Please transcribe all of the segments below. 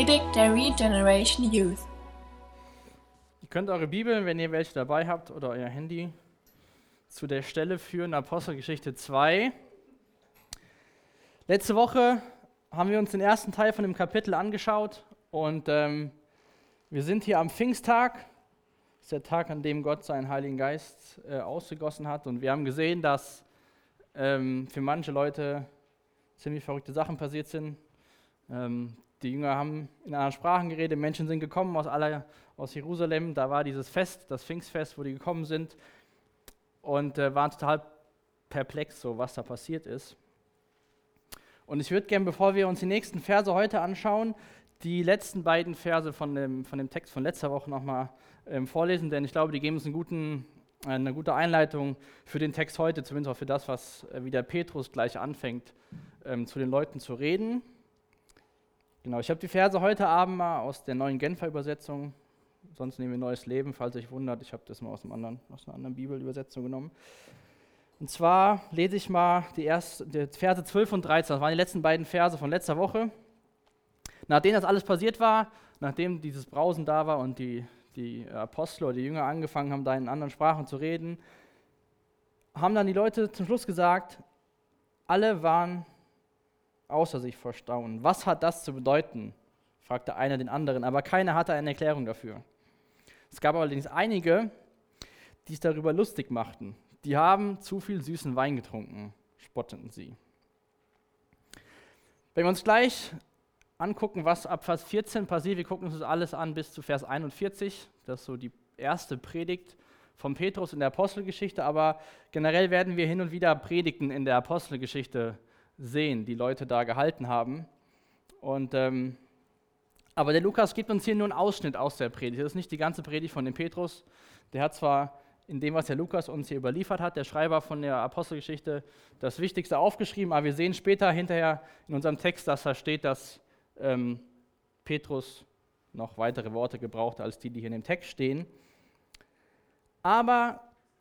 Predigt der Regeneration Youth. Ihr könnt eure Bibeln, wenn ihr welche dabei habt, oder euer Handy zu der Stelle führen, Apostelgeschichte 2. Letzte Woche haben wir uns den ersten Teil von dem Kapitel angeschaut und ähm, wir sind hier am Pfingsttag. Das ist der Tag, an dem Gott seinen Heiligen Geist äh, ausgegossen hat. Und wir haben gesehen, dass ähm, für manche Leute ziemlich verrückte Sachen passiert sind. Ähm, die Jünger haben in anderen Sprachen geredet, Menschen sind gekommen aus, aller, aus Jerusalem. Da war dieses Fest, das Pfingstfest, wo die gekommen sind und äh, waren total perplex, so was da passiert ist. Und ich würde gerne, bevor wir uns die nächsten Verse heute anschauen, die letzten beiden Verse von dem, von dem Text von letzter Woche nochmal ähm, vorlesen, denn ich glaube, die geben uns einen guten, äh, eine gute Einleitung für den Text heute, zumindest auch für das, was äh, wieder Petrus gleich anfängt, ähm, zu den Leuten zu reden. Genau, ich habe die Verse heute Abend mal aus der neuen Genfer Übersetzung, sonst nehmen wir Neues Leben, falls euch wundert, ich habe das mal aus, anderen, aus einer anderen Bibelübersetzung genommen. Und zwar lese ich mal die, erste, die Verse 12 und 13, das waren die letzten beiden Verse von letzter Woche. Nachdem das alles passiert war, nachdem dieses Brausen da war und die, die Apostel oder die Jünger angefangen haben, da in anderen Sprachen zu reden, haben dann die Leute zum Schluss gesagt, alle waren außer sich vor Staunen. Was hat das zu bedeuten? fragte einer den anderen, aber keiner hatte eine Erklärung dafür. Es gab allerdings einige, die es darüber lustig machten. Die haben zu viel süßen Wein getrunken, spotteten sie. Wenn wir uns gleich angucken, was ab Vers 14 passiert. Wir gucken uns das alles an bis zu Vers 41. Das ist so die erste Predigt von Petrus in der Apostelgeschichte. Aber generell werden wir hin und wieder Predigten in der Apostelgeschichte sehen, die Leute da gehalten haben. Und, ähm, aber der Lukas gibt uns hier nur einen Ausschnitt aus der Predigt. Das ist nicht die ganze Predigt von dem Petrus. Der hat zwar in dem, was der Lukas uns hier überliefert hat, der Schreiber von der Apostelgeschichte, das Wichtigste aufgeschrieben, aber wir sehen später hinterher in unserem Text, dass da steht, dass ähm, Petrus noch weitere Worte gebraucht als die, die hier in dem Text stehen. Aber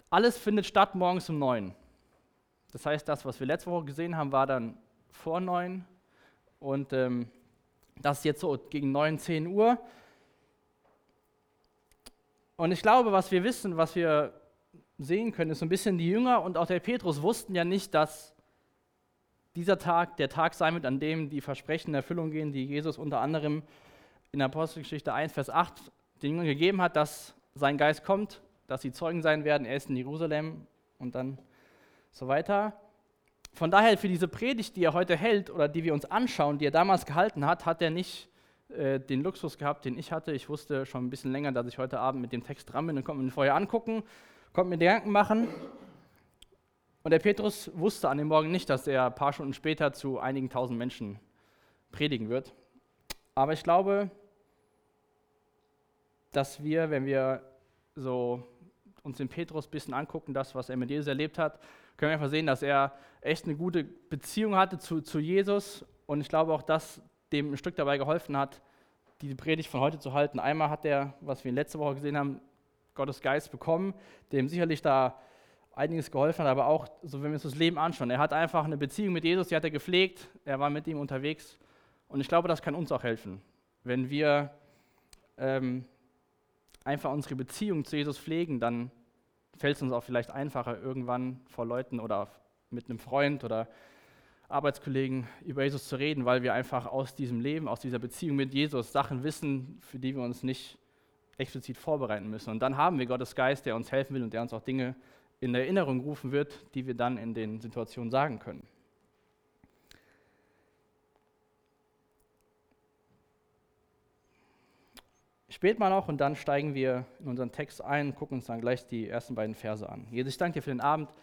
alles findet statt morgens um neun. Das heißt, das, was wir letzte Woche gesehen haben, war dann vor neun und ähm, das ist jetzt so gegen neun, zehn Uhr. Und ich glaube, was wir wissen, was wir sehen können, ist so ein bisschen die Jünger und auch der Petrus wussten ja nicht, dass dieser Tag der Tag sein wird, an dem die Versprechen in Erfüllung gehen, die Jesus unter anderem in der Apostelgeschichte 1, Vers 8 den Jüngern gegeben hat, dass sein Geist kommt, dass sie Zeugen sein werden, erst in Jerusalem und dann so weiter. Von daher für diese Predigt, die er heute hält oder die wir uns anschauen, die er damals gehalten hat, hat er nicht äh, den Luxus gehabt, den ich hatte. Ich wusste schon ein bisschen länger, dass ich heute Abend mit dem Text dran bin und konnte mir den vorher angucken, konnte mir Gedanken machen und der Petrus wusste an dem Morgen nicht, dass er ein paar Stunden später zu einigen tausend Menschen predigen wird. Aber ich glaube, dass wir, wenn wir so uns den Petrus ein bisschen angucken, das, was er mit Jesus erlebt hat, können wir einfach sehen, dass er echt eine gute Beziehung hatte zu, zu Jesus. Und ich glaube auch, dass dem ein Stück dabei geholfen hat, die Predigt von heute zu halten. Einmal hat er, was wir letzte Woche gesehen haben, Gottes Geist bekommen, dem sicherlich da einiges geholfen hat, aber auch, so wenn wir uns das Leben anschauen, er hat einfach eine Beziehung mit Jesus, die hat er gepflegt, er war mit ihm unterwegs und ich glaube, das kann uns auch helfen, wenn wir ähm, einfach unsere Beziehung zu Jesus pflegen, dann fällt es uns auch vielleicht einfacher, irgendwann vor Leuten oder mit einem Freund oder Arbeitskollegen über Jesus zu reden, weil wir einfach aus diesem Leben, aus dieser Beziehung mit Jesus Sachen wissen, für die wir uns nicht explizit vorbereiten müssen. Und dann haben wir Gottes Geist, der uns helfen will und der uns auch Dinge in Erinnerung rufen wird, die wir dann in den Situationen sagen können. Spät mal noch und dann steigen wir in unseren Text ein, gucken uns dann gleich die ersten beiden Verse an. Jesus, ich danke dir für den Abend.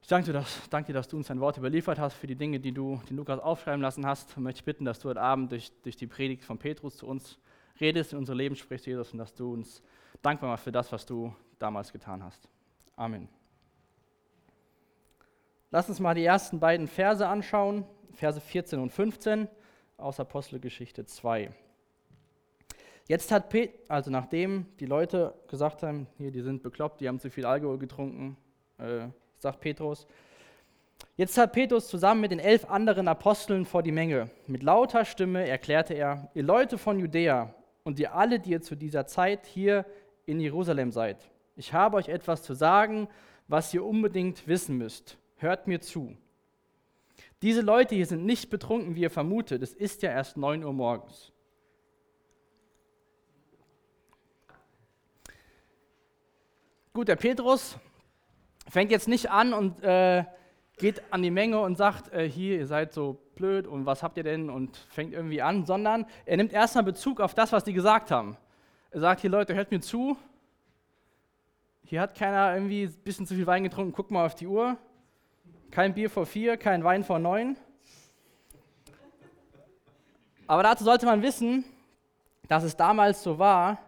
Ich danke dir, dass, danke dir, dass du uns dein Wort überliefert hast, für die Dinge, die du den Lukas aufschreiben lassen hast. Und möchte ich bitten, dass du heute Abend durch, durch die Predigt von Petrus zu uns redest, in unser Leben sprichst, Jesus, und dass du uns dankbar machst für das, was du damals getan hast. Amen. Lass uns mal die ersten beiden Verse anschauen, Verse 14 und 15 aus Apostelgeschichte 2. Jetzt hat Pet also nachdem die Leute gesagt haben, hier, die sind bekloppt, die haben zu viel Alkohol getrunken, äh, sagt Petrus, Jetzt hat Petrus zusammen mit den elf anderen Aposteln vor die Menge. Mit lauter Stimme erklärte er, ihr Leute von Judäa und ihr alle, die ihr zu dieser Zeit hier in Jerusalem seid. Ich habe euch etwas zu sagen, was ihr unbedingt wissen müsst. Hört mir zu. Diese Leute hier sind nicht betrunken, wie ihr vermutet. Es ist ja erst 9 Uhr morgens. Gut, der Petrus fängt jetzt nicht an und äh, geht an die Menge und sagt, äh, hier, ihr seid so blöd und was habt ihr denn und fängt irgendwie an, sondern er nimmt erstmal Bezug auf das, was die gesagt haben. Er sagt, hier Leute, hört mir zu. Hier hat keiner irgendwie ein bisschen zu viel Wein getrunken, guckt mal auf die Uhr. Kein Bier vor vier, kein Wein vor neun. Aber dazu sollte man wissen, dass es damals so war,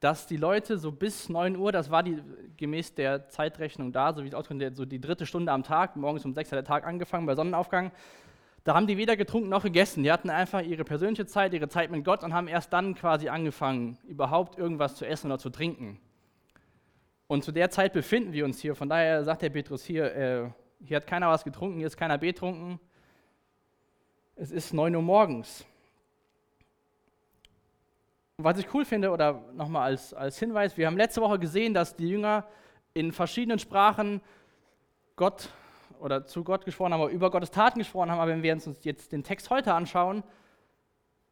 dass die Leute so bis 9 Uhr, das war die, gemäß der Zeitrechnung da, so wie es auskommt, so die dritte Stunde am Tag, morgens um 6 hat der Tag angefangen bei Sonnenaufgang, da haben die weder getrunken noch gegessen. Die hatten einfach ihre persönliche Zeit, ihre Zeit mit Gott und haben erst dann quasi angefangen, überhaupt irgendwas zu essen oder zu trinken. Und zu der Zeit befinden wir uns hier. Von daher sagt der Petrus hier, äh, hier hat keiner was getrunken, hier ist keiner betrunken. Es ist 9 Uhr morgens. Was ich cool finde, oder nochmal als, als Hinweis, wir haben letzte Woche gesehen, dass die Jünger in verschiedenen Sprachen Gott oder zu Gott gesprochen haben, oder über Gottes Taten gesprochen haben. Aber wenn wir uns jetzt den Text heute anschauen,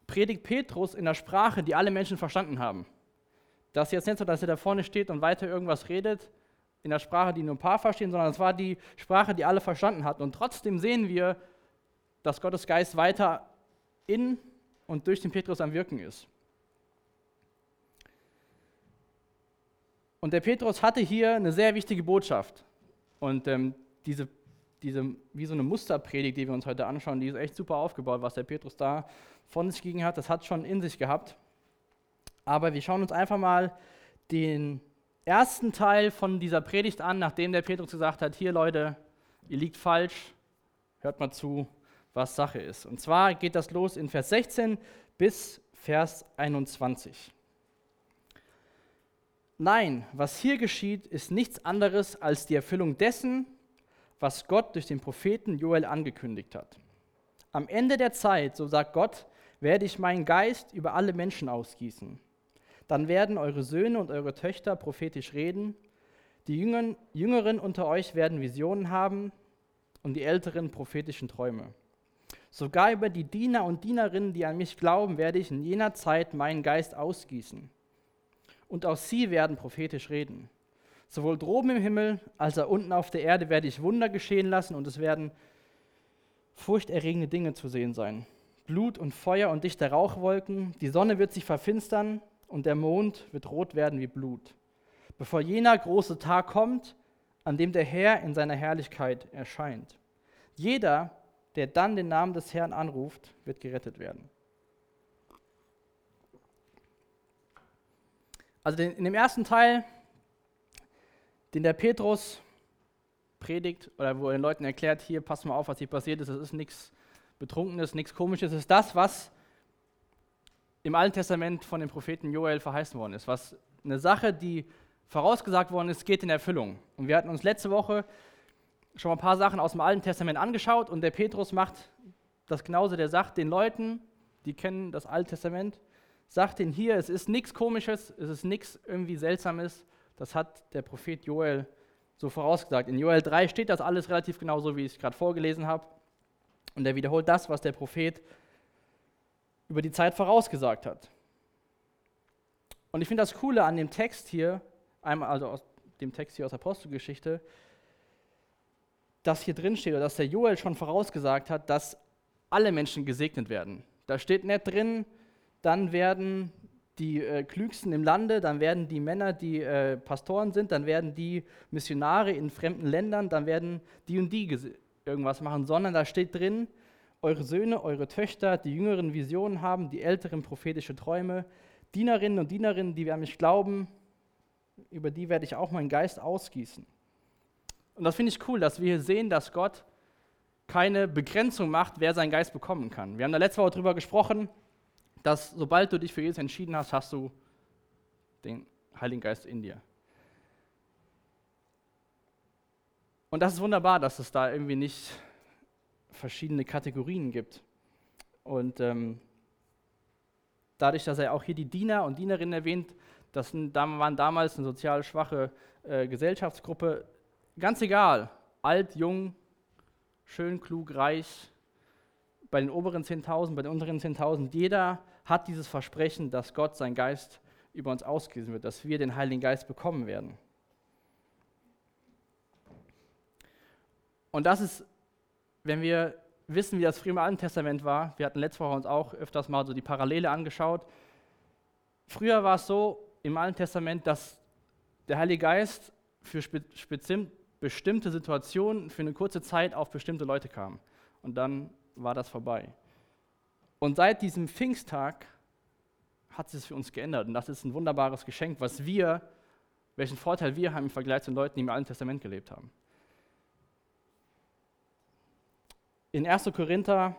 predigt Petrus in der Sprache, die alle Menschen verstanden haben. Das ist jetzt nicht so, dass er da vorne steht und weiter irgendwas redet in der Sprache, die nur ein paar verstehen, sondern es war die Sprache, die alle verstanden hatten. Und trotzdem sehen wir, dass Gottes Geist weiter in und durch den Petrus am Wirken ist. Und der Petrus hatte hier eine sehr wichtige Botschaft. Und ähm, diese, diese, wie so eine Musterpredigt, die wir uns heute anschauen, die ist echt super aufgebaut, was der Petrus da von sich gegen hat. Das hat schon in sich gehabt. Aber wir schauen uns einfach mal den ersten Teil von dieser Predigt an, nachdem der Petrus gesagt hat, hier Leute, ihr liegt falsch, hört mal zu, was Sache ist. Und zwar geht das los in Vers 16 bis Vers 21. Nein, was hier geschieht, ist nichts anderes als die Erfüllung dessen, was Gott durch den Propheten Joel angekündigt hat. Am Ende der Zeit, so sagt Gott, werde ich meinen Geist über alle Menschen ausgießen. Dann werden eure Söhne und eure Töchter prophetisch reden, die Jüngeren, unter euch werden Visionen haben und die Älteren prophetischen Träume. Sogar über die Diener und Dienerinnen, die an mich glauben, werde ich in jener Zeit meinen Geist ausgießen und auch sie werden prophetisch reden. Sowohl droben im Himmel als auch unten auf der Erde werde ich Wunder geschehen lassen und es werden furchterregende Dinge zu sehen sein. Blut und Feuer und dichte Rauchwolken, die Sonne wird sich verfinstern und der Mond wird rot werden wie Blut. Bevor jener große Tag kommt, an dem der Herr in seiner Herrlichkeit erscheint. Jeder, der dann den Namen des Herrn anruft, wird gerettet werden. Also in dem ersten Teil, den der Petrus predigt oder wo er den Leuten erklärt, hier passt mal auf, was hier passiert ist, es ist nichts Betrunkenes, nichts Komisches, es ist das, was im Alten Testament von dem Propheten Joel verheißen worden ist, was eine Sache, die vorausgesagt worden ist, geht in Erfüllung. Und wir hatten uns letzte Woche schon mal ein paar Sachen aus dem Alten Testament angeschaut und der Petrus macht das genauso, der sagt den Leuten, die kennen das Alte Testament, sagt ihnen hier, es ist nichts Komisches, es ist nichts irgendwie Seltsames. Das hat der Prophet Joel so vorausgesagt. In Joel 3 steht das alles relativ genau so, wie ich es gerade vorgelesen habe. Und er wiederholt das, was der Prophet über die Zeit vorausgesagt hat. Und ich finde das Coole an dem Text hier, also aus dem Text hier aus Apostelgeschichte, dass hier drin steht, dass der Joel schon vorausgesagt hat, dass alle Menschen gesegnet werden. Da steht nicht drin, dann werden die äh, Klügsten im Lande, dann werden die Männer, die äh, Pastoren sind, dann werden die Missionare in fremden Ländern, dann werden die und die irgendwas machen, sondern da steht drin, eure Söhne, eure Töchter, die jüngeren Visionen haben, die älteren prophetische Träume, Dienerinnen und Dienerinnen, die an mich glauben, über die werde ich auch meinen Geist ausgießen. Und das finde ich cool, dass wir hier sehen, dass Gott keine Begrenzung macht, wer seinen Geist bekommen kann. Wir haben da letzte Woche darüber gesprochen, dass sobald du dich für Jesus entschieden hast, hast du den Heiligen Geist in dir. Und das ist wunderbar, dass es da irgendwie nicht verschiedene Kategorien gibt. Und ähm, dadurch, dass er auch hier die Diener und Dienerinnen erwähnt, das waren damals eine sozial schwache äh, Gesellschaftsgruppe, ganz egal, alt, jung, schön, klug, reich, bei den oberen 10.000, bei den unteren 10.000, jeder hat dieses Versprechen, dass Gott sein Geist über uns ausgießen wird, dass wir den Heiligen Geist bekommen werden. Und das ist, wenn wir wissen, wie das früher im Alten Testament war, wir hatten letzte Woche uns auch öfters mal so die Parallele angeschaut. Früher war es so im Alten Testament, dass der Heilige Geist für bestimmte Situationen für eine kurze Zeit auf bestimmte Leute kam. Und dann war das vorbei. Und seit diesem Pfingsttag hat sich für uns geändert. Und das ist ein wunderbares Geschenk, was wir, welchen Vorteil wir haben im Vergleich zu den Leuten, die im Alten Testament gelebt haben. In 1. Korinther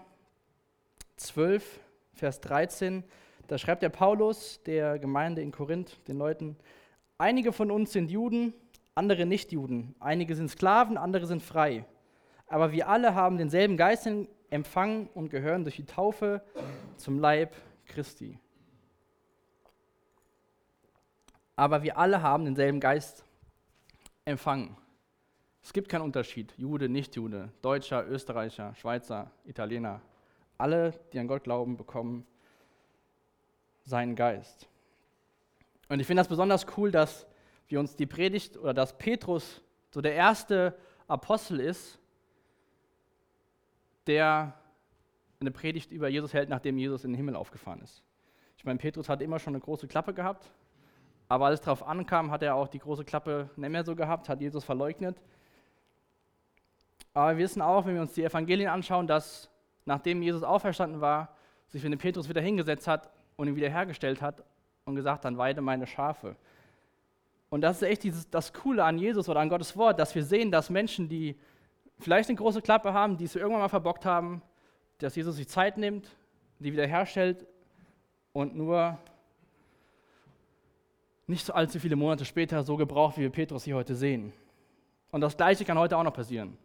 12, Vers 13, da schreibt der Paulus der Gemeinde in Korinth den Leuten, einige von uns sind Juden, andere nicht Juden, einige sind Sklaven, andere sind frei. Aber wir alle haben denselben Geist empfangen und gehören durch die Taufe zum Leib Christi. Aber wir alle haben denselben Geist empfangen. Es gibt keinen Unterschied, Jude, Nicht-Jude, Deutscher, Österreicher, Schweizer, Italiener. Alle, die an Gott glauben, bekommen seinen Geist. Und ich finde das besonders cool, dass wir uns die Predigt oder dass Petrus so der erste Apostel ist, der eine Predigt über Jesus hält, nachdem Jesus in den Himmel aufgefahren ist. Ich meine, Petrus hat immer schon eine große Klappe gehabt, aber als es darauf ankam, hat er auch die große Klappe nicht mehr so gehabt, hat Jesus verleugnet. Aber wir wissen auch, wenn wir uns die Evangelien anschauen, dass nachdem Jesus auferstanden war, sich für den Petrus wieder hingesetzt hat und ihn wiederhergestellt hat und gesagt, dann weide meine Schafe. Und das ist echt dieses, das Coole an Jesus oder an Gottes Wort, dass wir sehen, dass Menschen, die vielleicht eine große Klappe haben, die es irgendwann mal verbockt haben, dass Jesus sich Zeit nimmt, die wiederherstellt und nur nicht so allzu viele Monate später so gebraucht, wie wir Petrus hier heute sehen. Und das Gleiche kann heute auch noch passieren.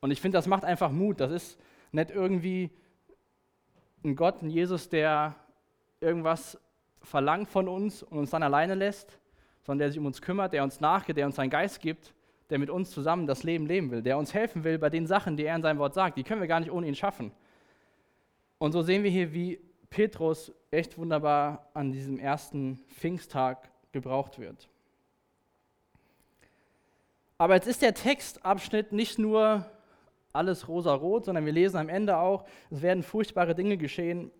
Und ich finde, das macht einfach Mut. Das ist nicht irgendwie ein Gott, ein Jesus, der irgendwas verlangt von uns und uns dann alleine lässt, sondern der sich um uns kümmert, der uns nachgeht, der uns seinen Geist gibt der mit uns zusammen das Leben leben will, der uns helfen will bei den Sachen, die er in seinem Wort sagt. Die können wir gar nicht ohne ihn schaffen. Und so sehen wir hier, wie Petrus echt wunderbar an diesem ersten Pfingsttag gebraucht wird. Aber jetzt ist der Textabschnitt nicht nur alles rosa-rot, sondern wir lesen am Ende auch, es werden furchtbare Dinge geschehen.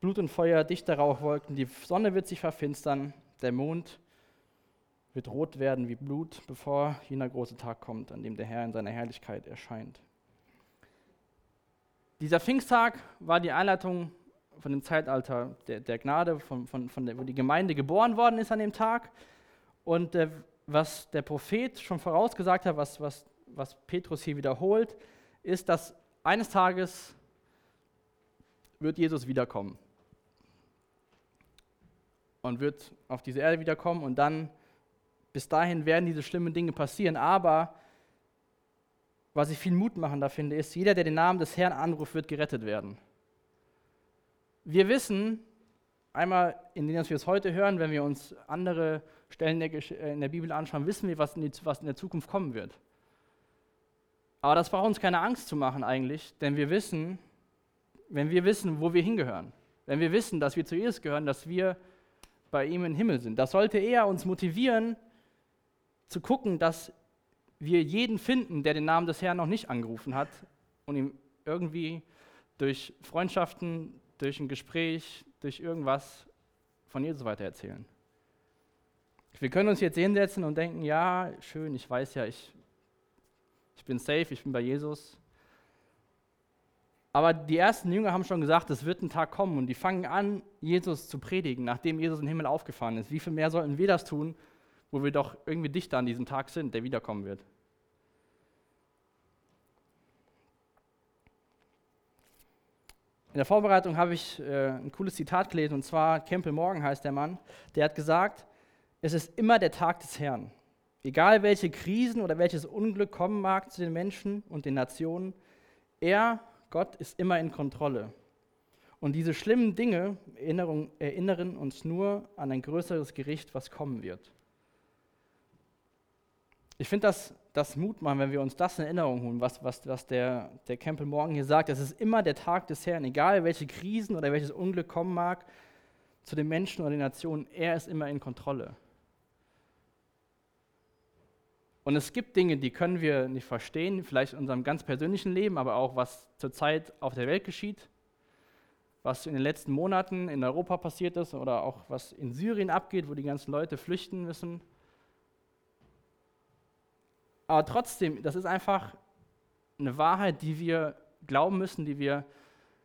Blut und Feuer, dichte Rauchwolken, die Sonne wird sich verfinstern, der Mond wird rot werden wie Blut, bevor jener große Tag kommt, an dem der Herr in seiner Herrlichkeit erscheint. Dieser Pfingsttag war die Einleitung von dem Zeitalter der, der Gnade, von, von, von der, wo die Gemeinde geboren worden ist an dem Tag. Und äh, was der Prophet schon vorausgesagt hat, was, was, was Petrus hier wiederholt, ist, dass eines Tages wird Jesus wiederkommen. Und wird auf diese Erde wiederkommen und dann bis dahin werden diese schlimmen Dinge passieren, aber was ich viel Mut machen da finde, ist, jeder, der den Namen des Herrn anruft, wird gerettet werden. Wir wissen, einmal in dem, was wir es heute hören, wenn wir uns andere Stellen in der, äh, in der Bibel anschauen, wissen wir, was in, die, was in der Zukunft kommen wird. Aber das braucht uns keine Angst zu machen eigentlich, denn wir wissen, wenn wir wissen, wo wir hingehören, wenn wir wissen, dass wir zu Jesus gehören, dass wir bei ihm im Himmel sind, das sollte eher uns motivieren, zu gucken, dass wir jeden finden, der den Namen des Herrn noch nicht angerufen hat und ihm irgendwie durch Freundschaften, durch ein Gespräch, durch irgendwas von Jesus weitererzählen. Wir können uns jetzt hinsetzen und denken, ja, schön, ich weiß ja, ich, ich bin safe, ich bin bei Jesus. Aber die ersten Jünger haben schon gesagt, es wird ein Tag kommen und die fangen an, Jesus zu predigen, nachdem Jesus den Himmel aufgefahren ist. Wie viel mehr sollten wir das tun, wo wir doch irgendwie dichter an diesem Tag sind, der wiederkommen wird. In der Vorbereitung habe ich äh, ein cooles Zitat gelesen, und zwar Campbell Morgan heißt der Mann, der hat gesagt, es ist immer der Tag des Herrn. Egal welche Krisen oder welches Unglück kommen mag zu den Menschen und den Nationen, er, Gott, ist immer in Kontrolle. Und diese schlimmen Dinge erinnern uns nur an ein größeres Gericht, was kommen wird. Ich finde das, das Mut machen, wenn wir uns das in Erinnerung holen, was, was, was der, der Campbell morgen hier sagt. Es ist immer der Tag des Herrn, egal welche Krisen oder welches Unglück kommen mag zu den Menschen oder den Nationen, er ist immer in Kontrolle. Und es gibt Dinge, die können wir nicht verstehen, vielleicht in unserem ganz persönlichen Leben, aber auch was zurzeit auf der Welt geschieht, was in den letzten Monaten in Europa passiert ist oder auch was in Syrien abgeht, wo die ganzen Leute flüchten müssen. Aber trotzdem, das ist einfach eine Wahrheit, die wir glauben müssen, die wir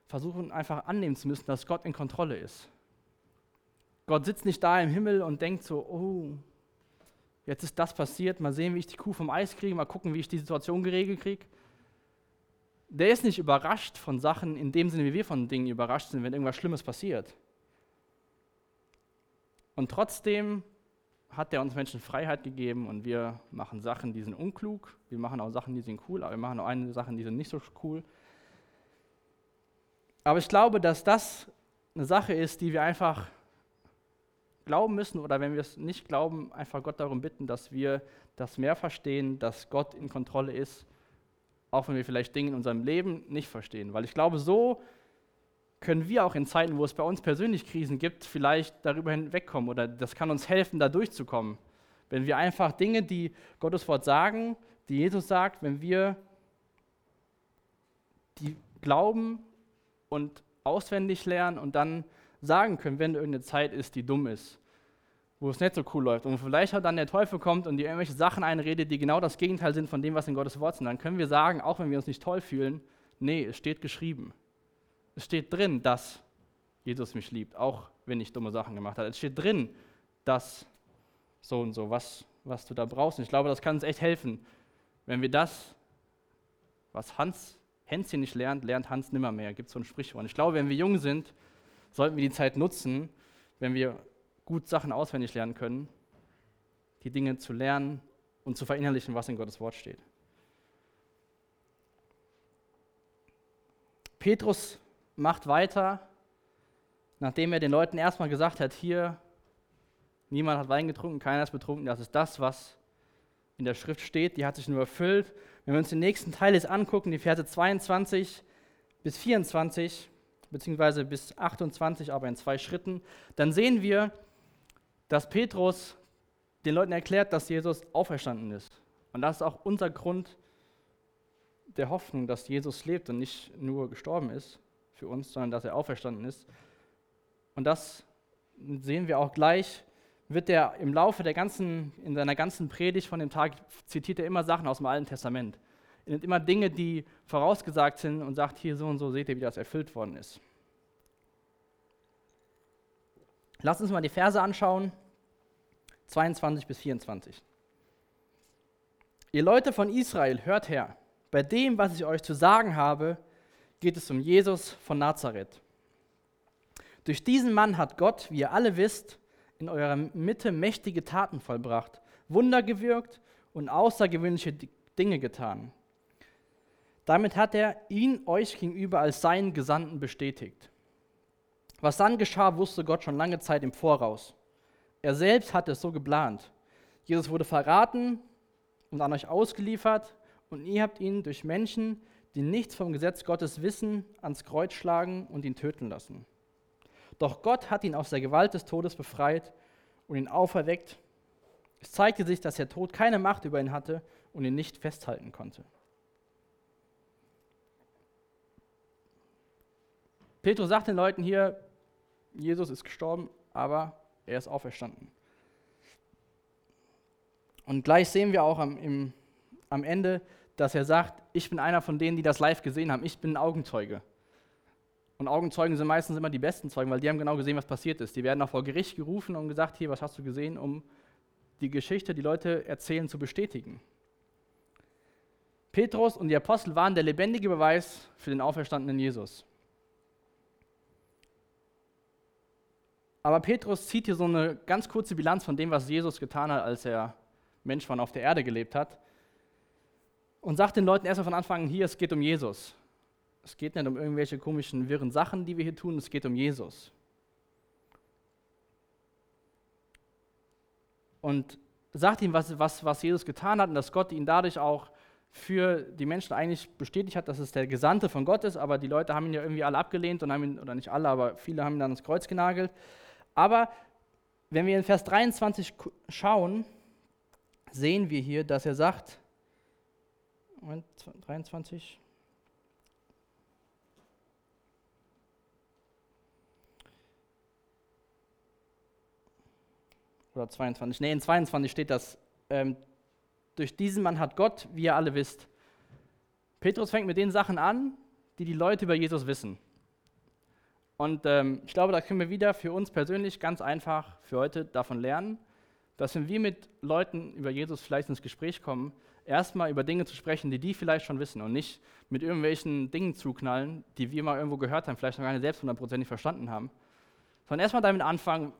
versuchen einfach annehmen zu müssen, dass Gott in Kontrolle ist. Gott sitzt nicht da im Himmel und denkt so, oh, jetzt ist das passiert, mal sehen, wie ich die Kuh vom Eis kriege, mal gucken, wie ich die Situation geregelt kriege. Der ist nicht überrascht von Sachen in dem Sinne, wie wir von Dingen überrascht sind, wenn irgendwas Schlimmes passiert. Und trotzdem hat er uns Menschen Freiheit gegeben und wir machen Sachen, die sind unklug, wir machen auch Sachen, die sind cool, aber wir machen auch einige Sachen, die sind nicht so cool. Aber ich glaube, dass das eine Sache ist, die wir einfach glauben müssen oder wenn wir es nicht glauben, einfach Gott darum bitten, dass wir das mehr verstehen, dass Gott in Kontrolle ist, auch wenn wir vielleicht Dinge in unserem Leben nicht verstehen. Weil ich glaube, so können wir auch in Zeiten, wo es bei uns persönlich Krisen gibt, vielleicht darüber hinwegkommen oder das kann uns helfen, da durchzukommen. Wenn wir einfach Dinge, die Gottes Wort sagen, die Jesus sagt, wenn wir die glauben und auswendig lernen und dann sagen können, wenn irgendeine Zeit ist, die dumm ist, wo es nicht so cool läuft und vielleicht auch dann der Teufel kommt und dir irgendwelche Sachen einredet, die genau das Gegenteil sind von dem, was in Gottes Wort sind, dann können wir sagen, auch wenn wir uns nicht toll fühlen, nee, es steht geschrieben. Es steht drin, dass Jesus mich liebt, auch wenn ich dumme Sachen gemacht habe. Es steht drin, dass so und so, was, was du da brauchst. Und ich glaube, das kann uns echt helfen, wenn wir das, was Hans Hänschen nicht lernt, lernt Hans nimmer mehr. Gibt so ein Sprichwort. Und ich glaube, wenn wir jung sind, sollten wir die Zeit nutzen, wenn wir gut Sachen auswendig lernen können, die Dinge zu lernen und zu verinnerlichen, was in Gottes Wort steht. Petrus macht weiter, nachdem er den Leuten erstmal gesagt hat, hier, niemand hat Wein getrunken, keiner ist betrunken, das ist das, was in der Schrift steht, die hat sich nur erfüllt. Wenn wir uns den nächsten Teil jetzt angucken, die Verse 22 bis 24, beziehungsweise bis 28, aber in zwei Schritten, dann sehen wir, dass Petrus den Leuten erklärt, dass Jesus auferstanden ist. Und das ist auch unser Grund der Hoffnung, dass Jesus lebt und nicht nur gestorben ist für uns, sondern dass er auferstanden ist. Und das sehen wir auch gleich, wird er im Laufe der ganzen, in seiner ganzen Predigt von dem Tag, zitiert er immer Sachen aus dem Alten Testament. Er nimmt immer Dinge, die vorausgesagt sind und sagt, hier so und so seht ihr, wie das erfüllt worden ist. Lasst uns mal die Verse anschauen, 22 bis 24. Ihr Leute von Israel, hört her, bei dem, was ich euch zu sagen habe, geht es um Jesus von Nazareth. Durch diesen Mann hat Gott, wie ihr alle wisst, in eurer Mitte mächtige Taten vollbracht, Wunder gewirkt und außergewöhnliche Dinge getan. Damit hat er ihn euch gegenüber als seinen Gesandten bestätigt. Was dann geschah, wusste Gott schon lange Zeit im Voraus. Er selbst hatte es so geplant. Jesus wurde verraten und an euch ausgeliefert und ihr habt ihn durch Menschen, die nichts vom Gesetz Gottes wissen, ans Kreuz schlagen und ihn töten lassen. Doch Gott hat ihn aus der Gewalt des Todes befreit und ihn auferweckt. Es zeigte sich, dass der Tod keine Macht über ihn hatte und ihn nicht festhalten konnte. Petrus sagt den Leuten hier, Jesus ist gestorben, aber er ist auferstanden. Und gleich sehen wir auch am, im, am Ende, dass er sagt, ich bin einer von denen, die das live gesehen haben. Ich bin ein Augenzeuge. Und Augenzeugen sind meistens immer die besten Zeugen, weil die haben genau gesehen, was passiert ist. Die werden auch vor Gericht gerufen und gesagt, hier, was hast du gesehen, um die Geschichte, die Leute erzählen, zu bestätigen. Petrus und die Apostel waren der lebendige Beweis für den auferstandenen Jesus. Aber Petrus zieht hier so eine ganz kurze Bilanz von dem, was Jesus getan hat, als er Mensch von auf der Erde gelebt hat. Und sagt den Leuten erstmal von Anfang an, hier, es geht um Jesus. Es geht nicht um irgendwelche komischen, wirren Sachen, die wir hier tun, es geht um Jesus. Und sagt ihm, was, was, was Jesus getan hat und dass Gott ihn dadurch auch für die Menschen eigentlich bestätigt hat, dass es der Gesandte von Gott ist, aber die Leute haben ihn ja irgendwie alle abgelehnt und haben ihn, oder nicht alle, aber viele haben ihn dann ins Kreuz genagelt. Aber wenn wir in Vers 23 schauen, sehen wir hier, dass er sagt, 23, oder 22, nee, in 22 steht das, ähm, durch diesen Mann hat Gott, wie ihr alle wisst. Petrus fängt mit den Sachen an, die die Leute über Jesus wissen. Und ähm, ich glaube, da können wir wieder für uns persönlich ganz einfach für heute davon lernen, dass wenn wir mit Leuten über Jesus vielleicht ins Gespräch kommen, erstmal über Dinge zu sprechen, die die vielleicht schon wissen und nicht mit irgendwelchen Dingen zuknallen, die wir mal irgendwo gehört haben, vielleicht noch gar nicht selbst hundertprozentig verstanden haben, sondern erstmal damit anfangen,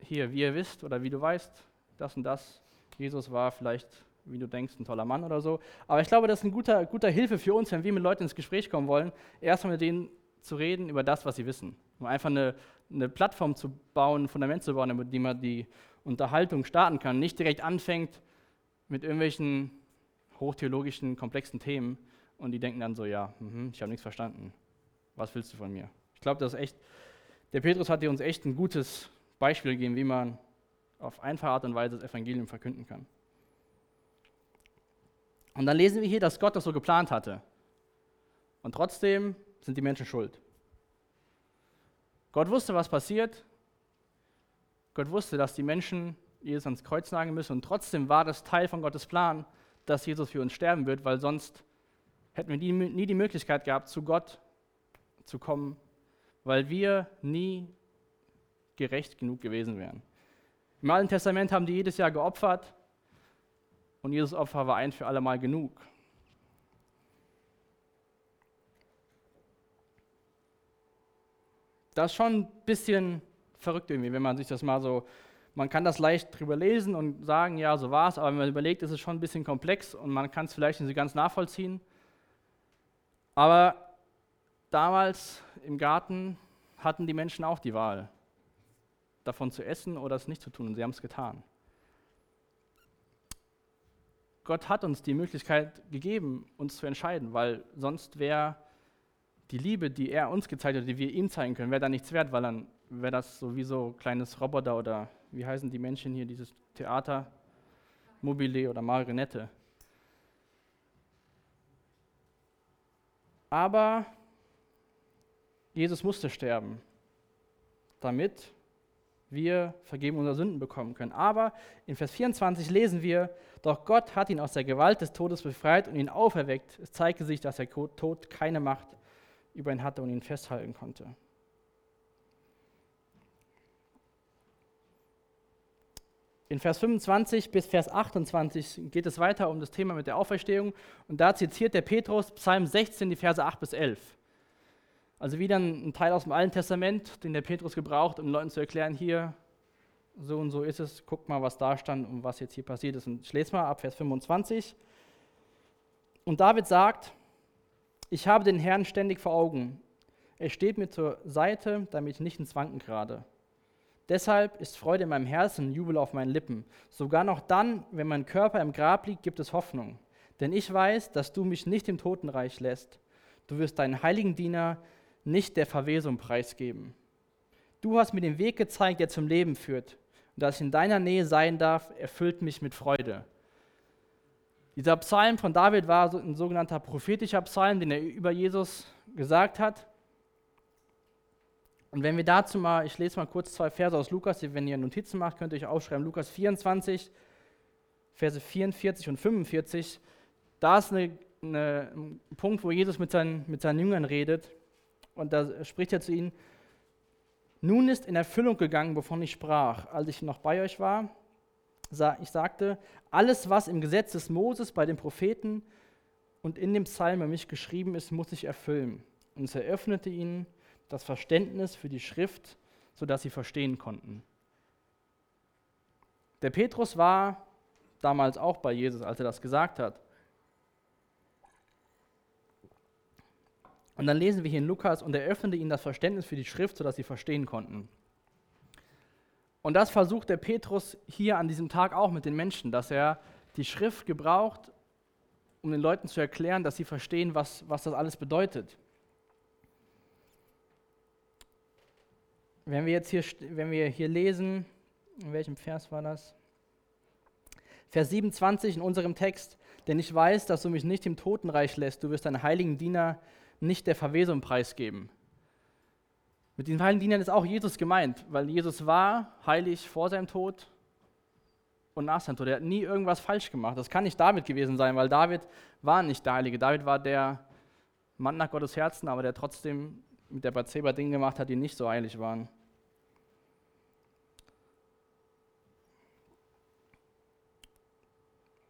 hier, wie ihr wisst oder wie du weißt, das und das, Jesus war vielleicht, wie du denkst, ein toller Mann oder so. Aber ich glaube, das ist eine guter, guter Hilfe für uns, wenn wir mit Leuten ins Gespräch kommen wollen, erstmal mit denen zu reden über das, was sie wissen. Um einfach eine, eine Plattform zu bauen, ein Fundament zu bauen, damit man die Unterhaltung starten kann. Nicht direkt anfängt mit irgendwelchen hochtheologischen, komplexen Themen und die denken dann so, ja, mh, ich habe nichts verstanden. Was willst du von mir? Ich glaube, das ist echt, der Petrus hat dir uns echt ein gutes Beispiel gegeben, wie man auf einfache Art und Weise das Evangelium verkünden kann. Und dann lesen wir hier, dass Gott das so geplant hatte. Und trotzdem sind die Menschen schuld. Gott wusste, was passiert. Gott wusste, dass die Menschen Jesus ans Kreuz nageln müssen. Und trotzdem war das Teil von Gottes Plan, dass Jesus für uns sterben wird, weil sonst hätten wir nie, nie die Möglichkeit gehabt, zu Gott zu kommen, weil wir nie gerecht genug gewesen wären. Im Alten Testament haben die jedes Jahr geopfert und Jesus Opfer war ein für alle Mal genug. Das ist schon ein bisschen verrückt irgendwie, wenn man sich das mal so, man kann das leicht drüber lesen und sagen, ja, so war es, aber wenn man überlegt, ist es schon ein bisschen komplex und man kann es vielleicht nicht ganz nachvollziehen. Aber damals im Garten hatten die Menschen auch die Wahl davon zu essen oder es nicht zu tun. Und sie haben es getan. Gott hat uns die Möglichkeit gegeben, uns zu entscheiden, weil sonst wäre die Liebe, die er uns gezeigt hat, die wir ihm zeigen können, wäre da nichts wert, weil dann wäre das sowieso kleines Roboter oder wie heißen die Menschen hier, dieses Theater, Mobile oder Marionette. Aber Jesus musste sterben, damit wir vergeben unsere Sünden bekommen können. Aber in Vers 24 lesen wir, doch Gott hat ihn aus der Gewalt des Todes befreit und ihn auferweckt. Es zeigte sich, dass der Tod keine Macht über ihn hatte und ihn festhalten konnte. In Vers 25 bis Vers 28 geht es weiter um das Thema mit der Auferstehung und da zitiert der Petrus Psalm 16, die Verse 8 bis 11. Also wieder ein Teil aus dem Alten Testament, den der Petrus gebraucht, um Leuten zu erklären, hier, so und so ist es, guck mal, was da stand und was jetzt hier passiert ist. Und ich lese mal ab Vers 25. Und David sagt, ich habe den Herrn ständig vor Augen. Er steht mir zur Seite, damit ich nicht ins Wanken gerate. Deshalb ist Freude in meinem Herzen und Jubel auf meinen Lippen. Sogar noch dann, wenn mein Körper im Grab liegt, gibt es Hoffnung. Denn ich weiß, dass du mich nicht im Totenreich lässt. Du wirst deinen heiligen Diener nicht der Verwesung preisgeben. Du hast mir den Weg gezeigt, der zum Leben führt. Und dass ich in deiner Nähe sein darf, erfüllt mich mit Freude. Dieser Psalm von David war ein sogenannter prophetischer Psalm, den er über Jesus gesagt hat. Und wenn wir dazu mal, ich lese mal kurz zwei Verse aus Lukas, wenn ihr Notizen macht, könnt ihr euch aufschreiben, Lukas 24, Verse 44 und 45. Da ist eine, eine, ein Punkt, wo Jesus mit seinen, mit seinen Jüngern redet. Und da spricht er zu ihnen, nun ist in Erfüllung gegangen, wovon ich sprach, als ich noch bei euch war. Ich sagte, alles, was im Gesetz des Moses, bei den Propheten und in dem Psalm über mich geschrieben ist, muss sich erfüllen. Und es eröffnete ihnen das Verständnis für die Schrift, sodass sie verstehen konnten. Der Petrus war damals auch bei Jesus, als er das gesagt hat. Und dann lesen wir hier in Lukas, und er öffnete ihnen das Verständnis für die Schrift, sodass sie verstehen konnten. Und das versucht der Petrus hier an diesem Tag auch mit den Menschen, dass er die Schrift gebraucht, um den Leuten zu erklären, dass sie verstehen, was, was das alles bedeutet. Wenn wir jetzt hier, wenn wir hier lesen, in welchem Vers war das? Vers 27 in unserem Text, denn ich weiß, dass du mich nicht im Totenreich lässt, du wirst deinen heiligen Diener nicht der Verwesung preisgeben. Mit den heiligen Dienern ist auch Jesus gemeint, weil Jesus war heilig vor seinem Tod und nach seinem Tod. Er hat nie irgendwas falsch gemacht. Das kann nicht David gewesen sein, weil David war nicht der Heilige. David war der Mann nach Gottes Herzen, aber der trotzdem mit der Bathseba Dinge gemacht hat, die nicht so heilig waren.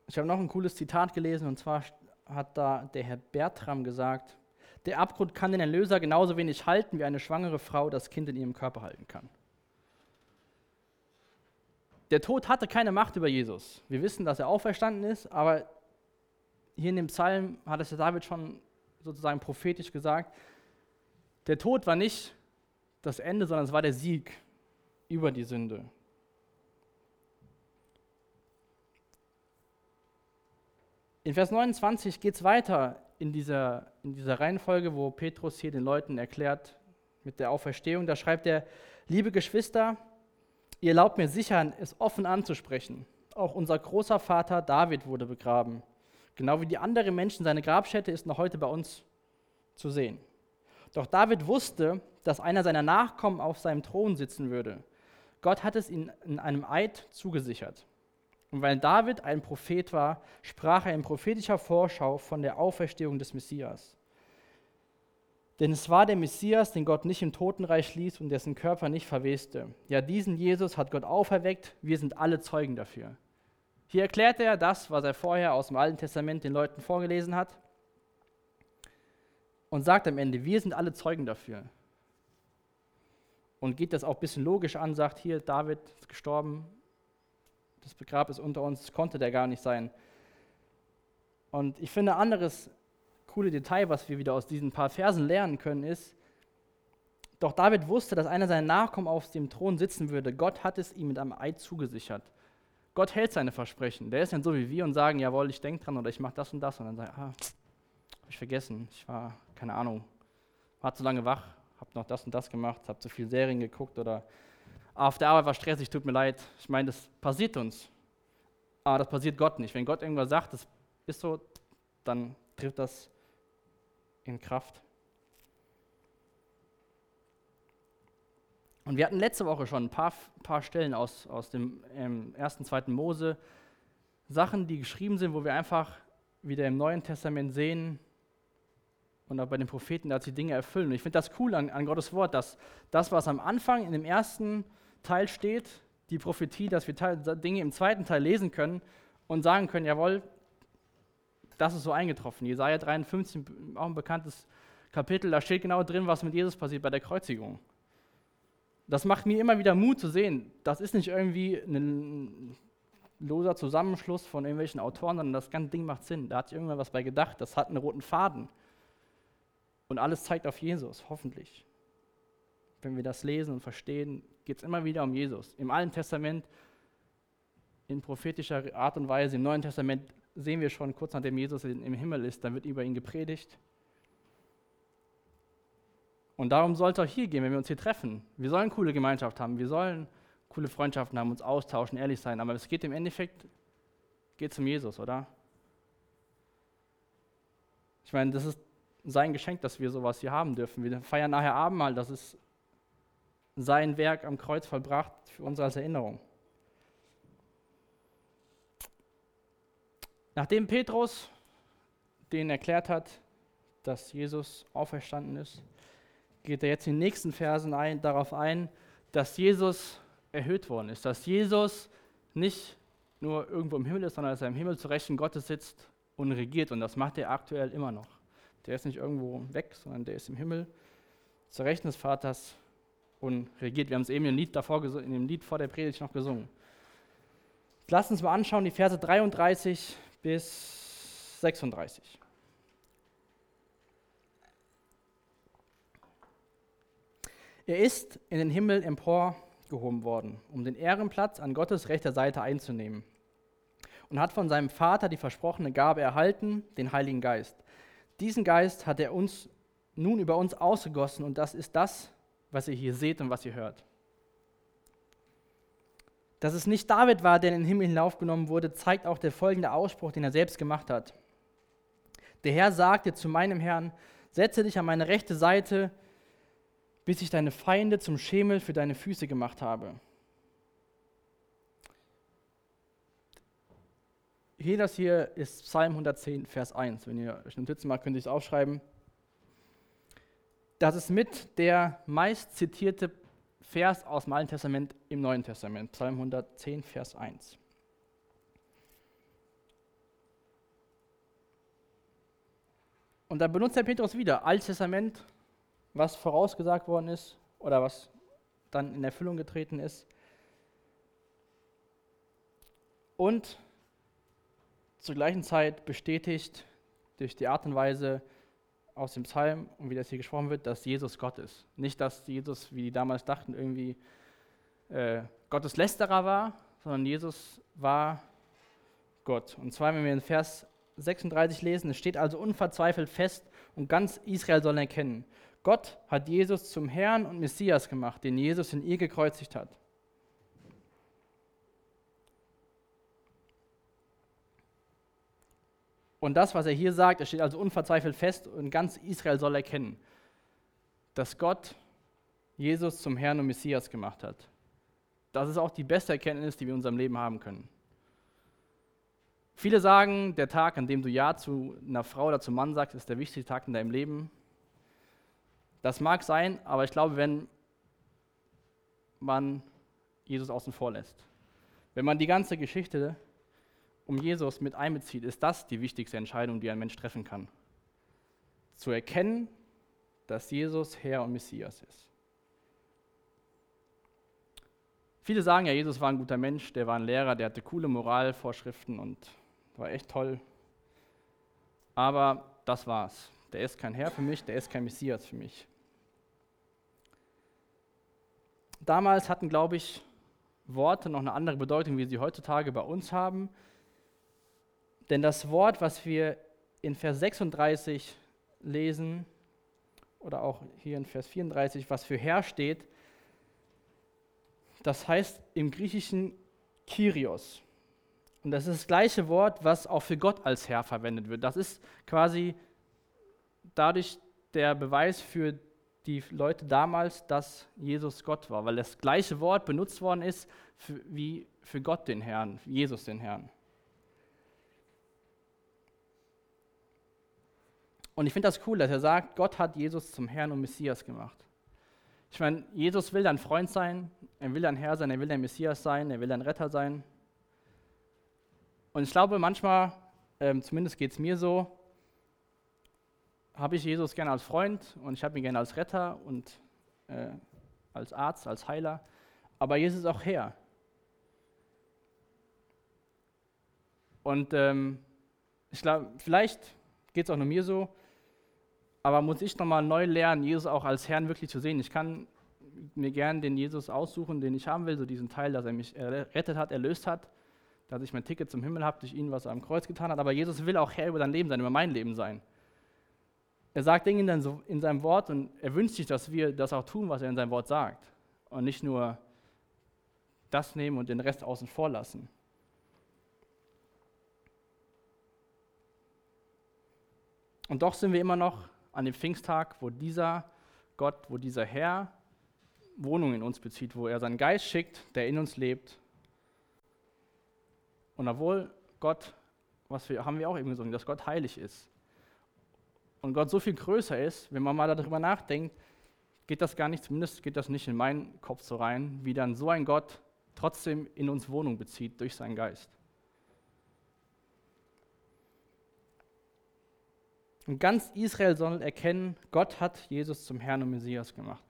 Ich habe noch ein cooles Zitat gelesen und zwar hat da der Herr Bertram gesagt, der Abgrund kann den Erlöser genauso wenig halten, wie eine schwangere Frau das Kind in ihrem Körper halten kann. Der Tod hatte keine Macht über Jesus. Wir wissen, dass er auferstanden ist, aber hier in dem Psalm hat es ja David schon sozusagen prophetisch gesagt, der Tod war nicht das Ende, sondern es war der Sieg über die Sünde. In Vers 29 geht es weiter in dieser, in dieser Reihenfolge, wo Petrus hier den Leuten erklärt mit der Auferstehung. Da schreibt er, liebe Geschwister, ihr erlaubt mir sicher, es offen anzusprechen. Auch unser großer Vater David wurde begraben. Genau wie die anderen Menschen, seine Grabstätte ist noch heute bei uns zu sehen. Doch David wusste, dass einer seiner Nachkommen auf seinem Thron sitzen würde. Gott hat es ihm in einem Eid zugesichert. Und weil David ein Prophet war, sprach er in prophetischer Vorschau von der Auferstehung des Messias. Denn es war der Messias, den Gott nicht im Totenreich ließ und dessen Körper nicht verweste. Ja, diesen Jesus hat Gott auferweckt, wir sind alle Zeugen dafür. Hier erklärt er das, was er vorher aus dem Alten Testament den Leuten vorgelesen hat und sagt am Ende, wir sind alle Zeugen dafür. Und geht das auch ein bisschen logisch an, sagt hier, David ist gestorben, das Begrab ist unter uns, konnte der gar nicht sein. Und ich finde, ein anderes coole Detail, was wir wieder aus diesen paar Versen lernen können, ist, doch David wusste, dass einer seiner Nachkommen auf dem Thron sitzen würde. Gott hat es ihm mit einem Eid zugesichert. Gott hält seine Versprechen. Der ist nicht so wie wir und sagen, jawohl, ich denke dran oder ich mache das und das. Und dann sagt er, ah, habe ich vergessen. Ich war, keine Ahnung, war zu lange wach, habe noch das und das gemacht, habe zu viel Serien geguckt oder auf der Arbeit war stressig, tut mir leid. Ich meine, das passiert uns. Aber das passiert Gott nicht. Wenn Gott irgendwas sagt, das ist so, dann trifft das in Kraft. Und wir hatten letzte Woche schon ein paar, paar Stellen aus, aus dem ähm, ersten, zweiten Mose, Sachen, die geschrieben sind, wo wir einfach wieder im Neuen Testament sehen und auch bei den Propheten, dass sie Dinge erfüllen. Und ich finde das cool an, an Gottes Wort, dass das, was am Anfang in dem ersten Teil steht, die Prophetie, dass wir Dinge im zweiten Teil lesen können und sagen können, jawohl, das ist so eingetroffen. Jesaja 53, auch ein bekanntes Kapitel, da steht genau drin, was mit Jesus passiert bei der Kreuzigung. Das macht mir immer wieder Mut zu sehen, das ist nicht irgendwie ein loser Zusammenschluss von irgendwelchen Autoren, sondern das ganze Ding macht Sinn. Da hat sich irgendwann was bei gedacht, das hat einen roten Faden. Und alles zeigt auf Jesus, hoffentlich. Wenn wir das lesen und verstehen, geht es immer wieder um Jesus. Im Alten Testament, in prophetischer Art und Weise, im Neuen Testament sehen wir schon, kurz nachdem Jesus im Himmel ist, dann wird über ihn gepredigt. Und darum soll es auch hier gehen, wenn wir uns hier treffen. Wir sollen coole Gemeinschaft haben, wir sollen coole Freundschaften haben, uns austauschen, ehrlich sein, aber es geht im Endeffekt geht um Jesus, oder? Ich meine, das ist sein Geschenk, dass wir sowas hier haben dürfen. Wir feiern nachher Abendmahl, das ist sein Werk am Kreuz vollbracht für uns als Erinnerung. Nachdem Petrus denen erklärt hat, dass Jesus auferstanden ist, geht er jetzt in den nächsten Versen ein, darauf ein, dass Jesus erhöht worden ist, dass Jesus nicht nur irgendwo im Himmel ist, sondern dass er im Himmel zu Rechten Gottes sitzt und regiert. Und das macht er aktuell immer noch. Der ist nicht irgendwo weg, sondern der ist im Himmel zu Rechten des Vaters und regiert. Wir haben es eben im Lied davor in dem Lied vor der Predigt noch gesungen. Lass uns mal anschauen, die Verse 33 bis 36. Er ist in den Himmel emporgehoben worden, um den Ehrenplatz an Gottes rechter Seite einzunehmen und hat von seinem Vater die versprochene Gabe erhalten, den Heiligen Geist. Diesen Geist hat er uns nun über uns ausgegossen und das ist das, was ihr hier seht und was ihr hört. Dass es nicht David war, der in den Himmel hinaufgenommen wurde, zeigt auch der folgende Ausspruch, den er selbst gemacht hat. Der Herr sagte zu meinem Herrn, setze dich an meine rechte Seite, bis ich deine Feinde zum Schemel für deine Füße gemacht habe. Hier, das hier ist Psalm 110, Vers 1. Wenn ihr Notizen macht, könnt ihr es aufschreiben. Das ist mit der meist zitierte Vers aus dem Alten Testament im Neuen Testament, Psalm 110, Vers 1. Und da benutzt der Petrus wieder Altes Testament, was vorausgesagt worden ist oder was dann in Erfüllung getreten ist. Und zur gleichen Zeit bestätigt durch die Art und Weise aus dem Psalm und wie das hier gesprochen wird, dass Jesus Gott ist. Nicht, dass Jesus, wie die damals dachten, irgendwie äh, Gottes Lästerer war, sondern Jesus war Gott. Und zwar, wenn wir in Vers 36 lesen, es steht also unverzweifelt fest und ganz Israel soll erkennen, Gott hat Jesus zum Herrn und Messias gemacht, den Jesus in ihr gekreuzigt hat. Und das, was er hier sagt, es steht also unverzweifelt fest und ganz Israel soll erkennen, dass Gott Jesus zum Herrn und Messias gemacht hat. Das ist auch die beste Erkenntnis, die wir in unserem Leben haben können. Viele sagen, der Tag, an dem du Ja zu einer Frau oder zum Mann sagst, ist der wichtigste Tag in deinem Leben. Das mag sein, aber ich glaube, wenn man Jesus außen vor lässt, wenn man die ganze Geschichte um Jesus mit einbezieht, ist das die wichtigste Entscheidung, die ein Mensch treffen kann. Zu erkennen, dass Jesus Herr und Messias ist. Viele sagen ja, Jesus war ein guter Mensch, der war ein Lehrer, der hatte coole Moralvorschriften und war echt toll. Aber das war's. Der ist kein Herr für mich, der ist kein Messias für mich. Damals hatten, glaube ich, Worte noch eine andere Bedeutung, wie sie heutzutage bei uns haben. Denn das Wort, was wir in Vers 36 lesen, oder auch hier in Vers 34, was für Herr steht, das heißt im Griechischen Kyrios. Und das ist das gleiche Wort, was auch für Gott als Herr verwendet wird. Das ist quasi dadurch der Beweis für die Leute damals, dass Jesus Gott war, weil das gleiche Wort benutzt worden ist für, wie für Gott den Herrn, Jesus den Herrn. Und ich finde das cool, dass er sagt, Gott hat Jesus zum Herrn und Messias gemacht. Ich meine, Jesus will dein Freund sein, er will dein Herr sein, er will dein Messias sein, er will dein Retter sein. Und ich glaube, manchmal, ähm, zumindest geht es mir so, habe ich Jesus gerne als Freund und ich habe ihn gerne als Retter und äh, als Arzt, als Heiler. Aber Jesus ist auch Herr. Und ähm, ich glaube, vielleicht geht es auch nur mir so, aber muss ich nochmal neu lernen, Jesus auch als Herrn wirklich zu sehen. Ich kann mir gern den Jesus aussuchen, den ich haben will, so diesen Teil, dass er mich errettet hat, erlöst hat, dass ich mein Ticket zum Himmel habe durch ihn, was er am Kreuz getan hat. Aber Jesus will auch Herr über dein Leben sein, über mein Leben sein. Er sagt Dinge in, in seinem Wort und er wünscht sich, dass wir das auch tun, was er in seinem Wort sagt. Und nicht nur das nehmen und den Rest außen vor lassen. Und doch sind wir immer noch an dem Pfingsttag, wo dieser Gott, wo dieser Herr Wohnung in uns bezieht, wo er seinen Geist schickt, der in uns lebt. Und obwohl Gott, was wir, haben wir auch eben gesungen, dass Gott heilig ist, und Gott so viel größer ist, wenn man mal darüber nachdenkt, geht das gar nicht, zumindest geht das nicht in meinen Kopf so rein, wie dann so ein Gott trotzdem in uns Wohnung bezieht durch seinen Geist. Und ganz Israel soll erkennen, Gott hat Jesus zum Herrn und Messias gemacht.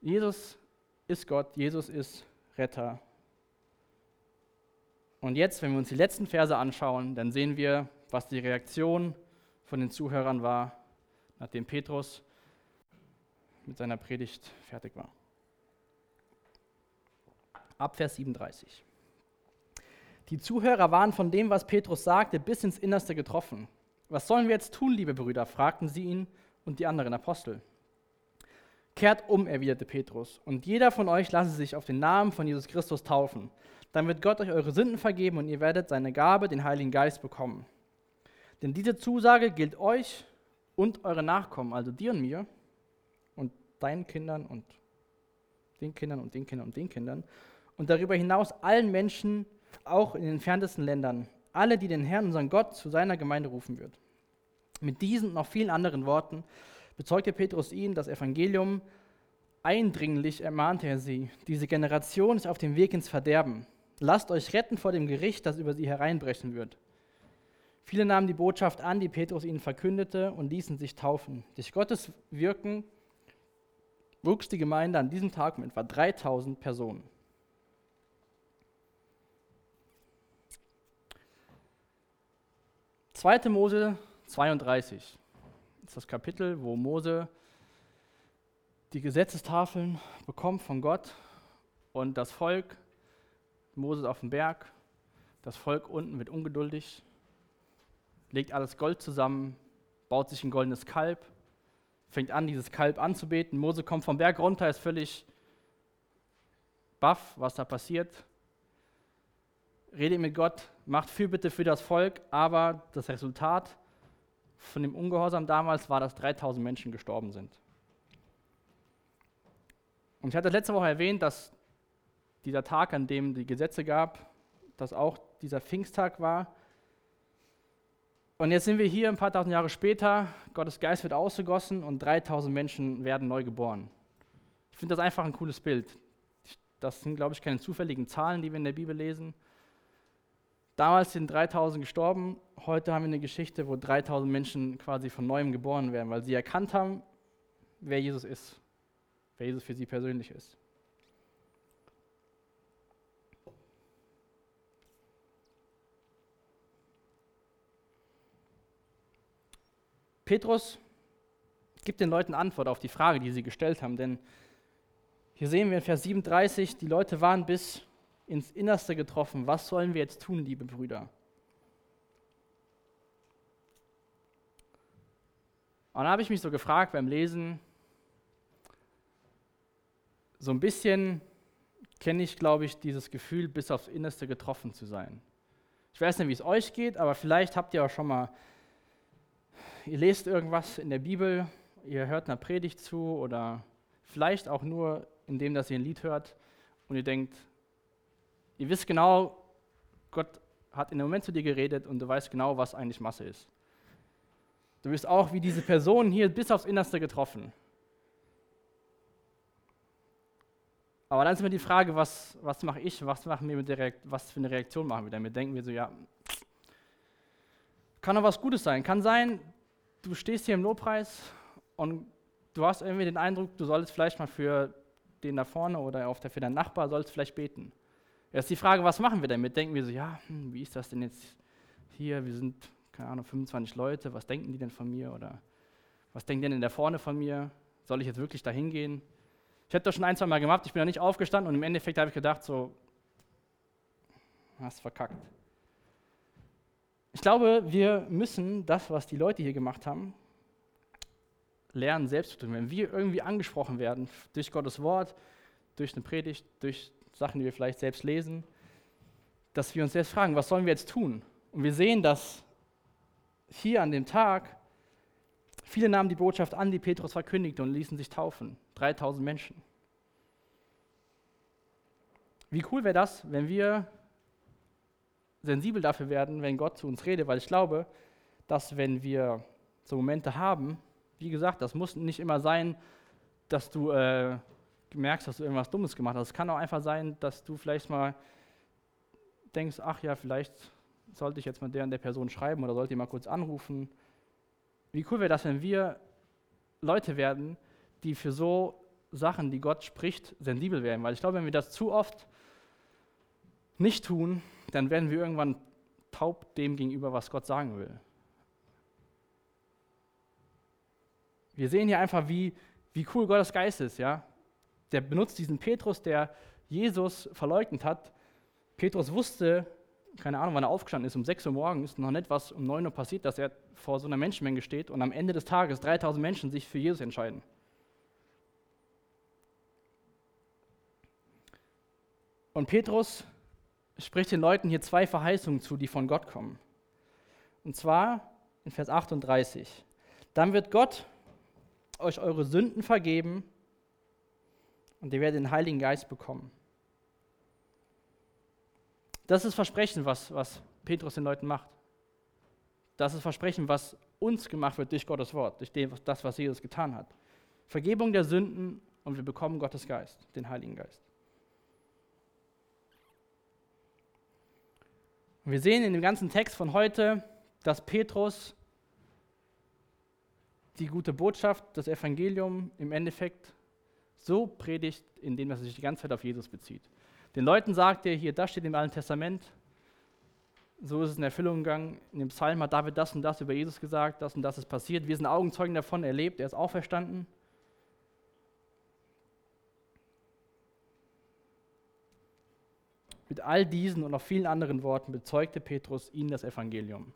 Jesus ist Gott, Jesus ist Retter. Und jetzt, wenn wir uns die letzten Verse anschauen, dann sehen wir, was die Reaktion von den Zuhörern war, nachdem Petrus mit seiner Predigt fertig war. Ab Vers 37. Die Zuhörer waren von dem, was Petrus sagte, bis ins Innerste getroffen. Was sollen wir jetzt tun, liebe Brüder? fragten sie ihn und die anderen Apostel. Kehrt um, erwiderte Petrus, und jeder von euch lasse sich auf den Namen von Jesus Christus taufen. Dann wird Gott euch eure Sünden vergeben und ihr werdet seine Gabe, den Heiligen Geist, bekommen. Denn diese Zusage gilt euch und eure Nachkommen, also dir und mir und deinen Kindern und den Kindern und den Kindern und den Kindern und darüber hinaus allen Menschen, auch in den entferntesten Ländern, alle, die den Herrn, unseren Gott, zu seiner Gemeinde rufen wird. Mit diesen und noch vielen anderen Worten bezeugte Petrus ihnen das Evangelium. Eindringlich ermahnte er sie, diese Generation ist auf dem Weg ins Verderben. Lasst euch retten vor dem Gericht, das über sie hereinbrechen wird. Viele nahmen die Botschaft an, die Petrus ihnen verkündete, und ließen sich taufen. Durch Gottes Wirken wuchs die Gemeinde an diesem Tag um etwa 3000 Personen. Zweite Mose 32 ist das Kapitel, wo Mose die Gesetzestafeln bekommt von Gott und das Volk, Moses auf dem Berg, das Volk unten wird ungeduldig, legt alles Gold zusammen, baut sich ein goldenes Kalb, fängt an, dieses Kalb anzubeten. Mose kommt vom Berg runter, ist völlig baff, was da passiert. Redet mit Gott, macht Fürbitte für das Volk, aber das Resultat von dem Ungehorsam damals war, dass 3000 Menschen gestorben sind. Und ich hatte letzte Woche erwähnt, dass dieser Tag, an dem die Gesetze gab, dass auch dieser Pfingsttag war. Und jetzt sind wir hier ein paar tausend Jahre später, Gottes Geist wird ausgegossen und 3000 Menschen werden neu geboren. Ich finde das einfach ein cooles Bild. Das sind, glaube ich, keine zufälligen Zahlen, die wir in der Bibel lesen. Damals sind 3000 gestorben, heute haben wir eine Geschichte, wo 3000 Menschen quasi von neuem geboren werden, weil sie erkannt haben, wer Jesus ist, wer Jesus für sie persönlich ist. Petrus gibt den Leuten Antwort auf die Frage, die sie gestellt haben, denn hier sehen wir in Vers 37, die Leute waren bis ins Innerste getroffen. Was sollen wir jetzt tun, liebe Brüder? Und dann habe ich mich so gefragt beim Lesen, so ein bisschen kenne ich, glaube ich, dieses Gefühl, bis aufs Innerste getroffen zu sein. Ich weiß nicht, wie es euch geht, aber vielleicht habt ihr auch schon mal, ihr lest irgendwas in der Bibel, ihr hört einer Predigt zu oder vielleicht auch nur indem, dass ihr ein Lied hört und ihr denkt, Ihr wisst genau, Gott hat in dem Moment zu dir geredet und du weißt genau, was eigentlich Masse ist. Du wirst auch wie diese Person hier bis aufs Innerste getroffen. Aber dann ist immer die Frage, was, was mache ich, was, machen wir mit der was für eine Reaktion machen wir damit? Denken wir so, ja, kann doch was Gutes sein. Kann sein, du stehst hier im Lobpreis und du hast irgendwie den Eindruck, du solltest vielleicht mal für den da vorne oder der, für deinen Nachbar sollst vielleicht beten. Jetzt die Frage, was machen wir damit? Denken wir so, ja, hm, wie ist das denn jetzt hier? Wir sind, keine Ahnung, 25 Leute, was denken die denn von mir? Oder was die denn da vorne von mir? Soll ich jetzt wirklich da hingehen? Ich hätte das schon ein, zwei Mal gemacht, ich bin da nicht aufgestanden und im Endeffekt habe ich gedacht, so, hast verkackt. Ich glaube, wir müssen das, was die Leute hier gemacht haben, lernen, selbst zu tun. Wenn wir irgendwie angesprochen werden durch Gottes Wort, durch eine Predigt, durch Sachen, die wir vielleicht selbst lesen, dass wir uns selbst fragen, was sollen wir jetzt tun? Und wir sehen, dass hier an dem Tag viele nahmen die Botschaft an, die Petrus verkündigte und ließen sich taufen. 3000 Menschen. Wie cool wäre das, wenn wir sensibel dafür werden, wenn Gott zu uns redet, weil ich glaube, dass wenn wir so Momente haben, wie gesagt, das muss nicht immer sein, dass du äh, merkst, dass du irgendwas Dummes gemacht hast. Es kann auch einfach sein, dass du vielleicht mal denkst, ach ja, vielleicht sollte ich jetzt mal der und der Person schreiben oder sollte ich mal kurz anrufen. Wie cool wäre das, wenn wir Leute werden, die für so Sachen, die Gott spricht, sensibel werden. Weil ich glaube, wenn wir das zu oft nicht tun, dann werden wir irgendwann taub dem gegenüber, was Gott sagen will. Wir sehen hier einfach, wie, wie cool Gottes Geist ist. Ja? Der benutzt diesen Petrus, der Jesus verleugnet hat. Petrus wusste, keine Ahnung, wann er aufgestanden ist, um 6 Uhr morgens, noch nicht, was um 9 Uhr passiert, dass er vor so einer Menschenmenge steht und am Ende des Tages 3000 Menschen sich für Jesus entscheiden. Und Petrus spricht den Leuten hier zwei Verheißungen zu, die von Gott kommen. Und zwar in Vers 38. Dann wird Gott euch eure Sünden vergeben und ihr werdet den Heiligen Geist bekommen. Das ist das Versprechen, was, was Petrus den Leuten macht. Das ist das Versprechen, was uns gemacht wird durch Gottes Wort, durch das, was Jesus getan hat. Vergebung der Sünden und wir bekommen Gottes Geist, den Heiligen Geist. wir sehen in dem ganzen Text von heute, dass Petrus die gute Botschaft, das Evangelium im Endeffekt so predigt, indem er sich die ganze Zeit auf Jesus bezieht. Den Leuten sagt er hier, das steht im Alten Testament, so ist es in Erfüllung gegangen. In dem Psalm hat David das und das über Jesus gesagt, das und das ist passiert. Wir sind Augenzeugen davon, er lebt, er ist auferstanden. Mit all diesen und noch vielen anderen Worten bezeugte Petrus ihnen das Evangelium.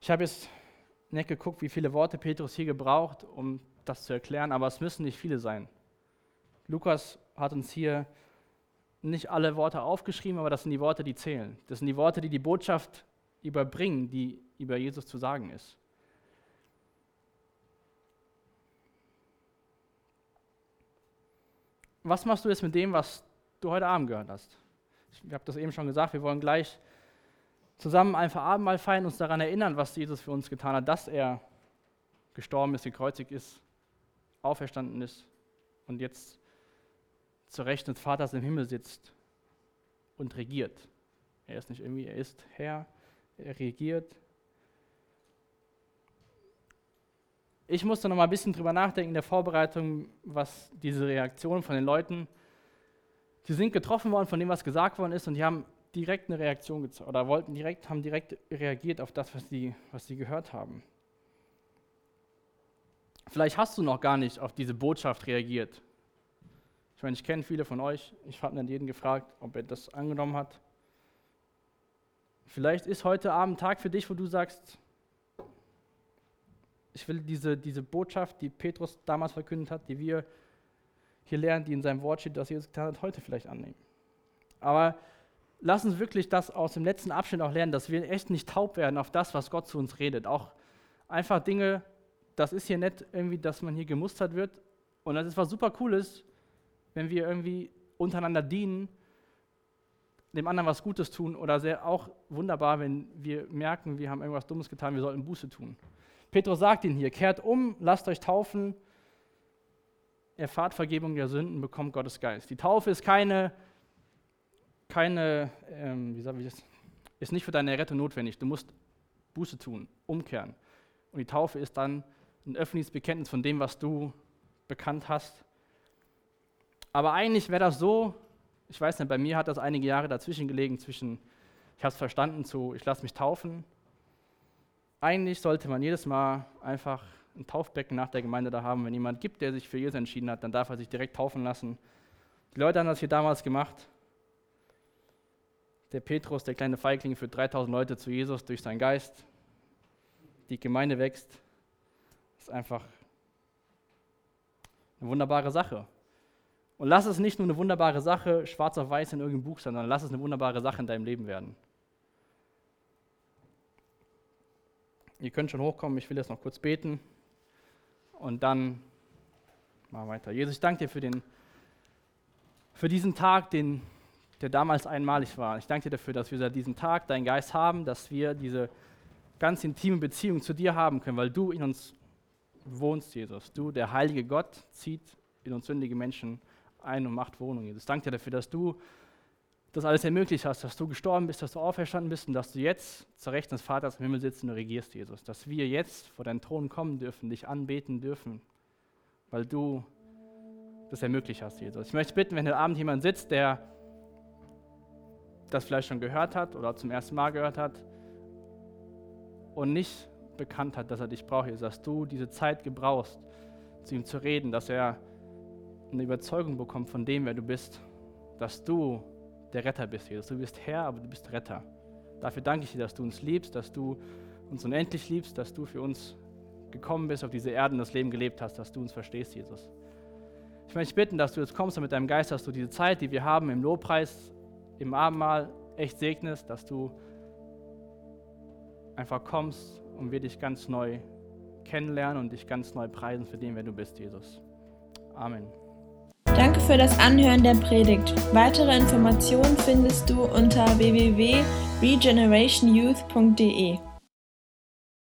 Ich habe jetzt nicht geguckt, wie viele Worte Petrus hier gebraucht, um das zu erklären, aber es müssen nicht viele sein. Lukas hat uns hier nicht alle Worte aufgeschrieben, aber das sind die Worte, die zählen. Das sind die Worte, die die Botschaft überbringen, die über Jesus zu sagen ist. Was machst du jetzt mit dem, was du heute Abend gehört hast? Ich habe das eben schon gesagt, wir wollen gleich zusammen einfach Abendmahl feiern, uns daran erinnern, was Jesus für uns getan hat, dass er gestorben ist, gekreuzigt ist, auferstanden ist und jetzt zur Rechten des Vaters im Himmel sitzt und regiert. Er ist nicht irgendwie, er ist Herr, er regiert. Ich musste noch mal ein bisschen drüber nachdenken in der Vorbereitung, was diese Reaktion von den Leuten, die sind getroffen worden von dem, was gesagt worden ist und die haben direkt eine Reaktion gezeigt oder wollten direkt, haben direkt reagiert auf das, was sie, was sie gehört haben. Vielleicht hast du noch gar nicht auf diese Botschaft reagiert. Ich meine, ich kenne viele von euch. Ich habe dann jeden gefragt, ob er das angenommen hat. Vielleicht ist heute Abend Tag für dich, wo du sagst, ich will diese, diese Botschaft, die Petrus damals verkündet hat, die wir hier lernen, die in seinem Wort steht, dass Jesus getan hat, heute vielleicht annehmen. Aber lass uns wirklich das aus dem letzten Abschnitt auch lernen, dass wir echt nicht taub werden auf das, was Gott zu uns redet. Auch einfach Dinge, das ist hier nicht irgendwie, dass man hier gemustert wird. Und das ist was super Cooles, wenn wir irgendwie untereinander dienen, dem anderen was Gutes tun oder sehr auch wunderbar, wenn wir merken, wir haben irgendwas Dummes getan, wir sollten Buße tun. Petrus sagt ihnen hier, kehrt um, lasst euch taufen, erfahrt Vergebung der Sünden, bekommt Gottes Geist. Die Taufe ist keine keine, ähm, wie sage ich das, ist nicht für deine Rettung notwendig. Du musst Buße tun, umkehren. Und die Taufe ist dann ein öffentliches Bekenntnis von dem, was du bekannt hast. Aber eigentlich wäre das so, ich weiß nicht, bei mir hat das einige Jahre dazwischen gelegen, zwischen, ich habe es verstanden, zu, ich lasse mich taufen. Eigentlich sollte man jedes Mal einfach ein Taufbecken nach der Gemeinde da haben. Wenn jemand gibt, der sich für Jesus entschieden hat, dann darf er sich direkt taufen lassen. Die Leute haben das hier damals gemacht der Petrus, der kleine Feigling, führt 3000 Leute zu Jesus durch seinen Geist. Die Gemeinde wächst. Ist einfach eine wunderbare Sache. Und lass es nicht nur eine wunderbare Sache, schwarz auf weiß in irgendeinem Buch, sondern lass es eine wunderbare Sache in deinem Leben werden. Ihr könnt schon hochkommen, ich will jetzt noch kurz beten und dann wir weiter. Jesus, ich danke dir für, den, für diesen Tag, den der damals einmalig war. Ich danke dir dafür, dass wir seit diesem Tag deinen Geist haben, dass wir diese ganz intime Beziehung zu dir haben können, weil du in uns wohnst, Jesus. Du, der heilige Gott, zieht in uns sündige Menschen ein und macht Wohnung, Jesus. Danke dir dafür, dass du das alles ermöglicht hast, dass du gestorben bist, dass du auferstanden bist und dass du jetzt zur Rechten des Vaters im Himmel sitzt und regierst, Jesus. Dass wir jetzt vor deinen Thron kommen dürfen, dich anbeten dürfen, weil du das ermöglicht hast, Jesus. Ich möchte bitten, wenn heute Abend jemand sitzt, der das vielleicht schon gehört hat oder zum ersten Mal gehört hat und nicht bekannt hat, dass er dich braucht, dass du diese Zeit gebrauchst, zu ihm zu reden, dass er eine Überzeugung bekommt von dem, wer du bist, dass du der Retter bist, Jesus. Du bist Herr, aber du bist Retter. Dafür danke ich dir, dass du uns liebst, dass du uns unendlich liebst, dass du für uns gekommen bist, auf diese Erde und das Leben gelebt hast, dass du uns verstehst, Jesus. Ich möchte dich bitten, dass du jetzt kommst und mit deinem Geist, dass du diese Zeit, die wir haben im Lobpreis, im Abendmahl, echt segnest, dass du einfach kommst und wir dich ganz neu kennenlernen und dich ganz neu preisen für den, wer du bist, Jesus. Amen. Danke für das Anhören der Predigt. Weitere Informationen findest du unter www.regenerationyouth.de.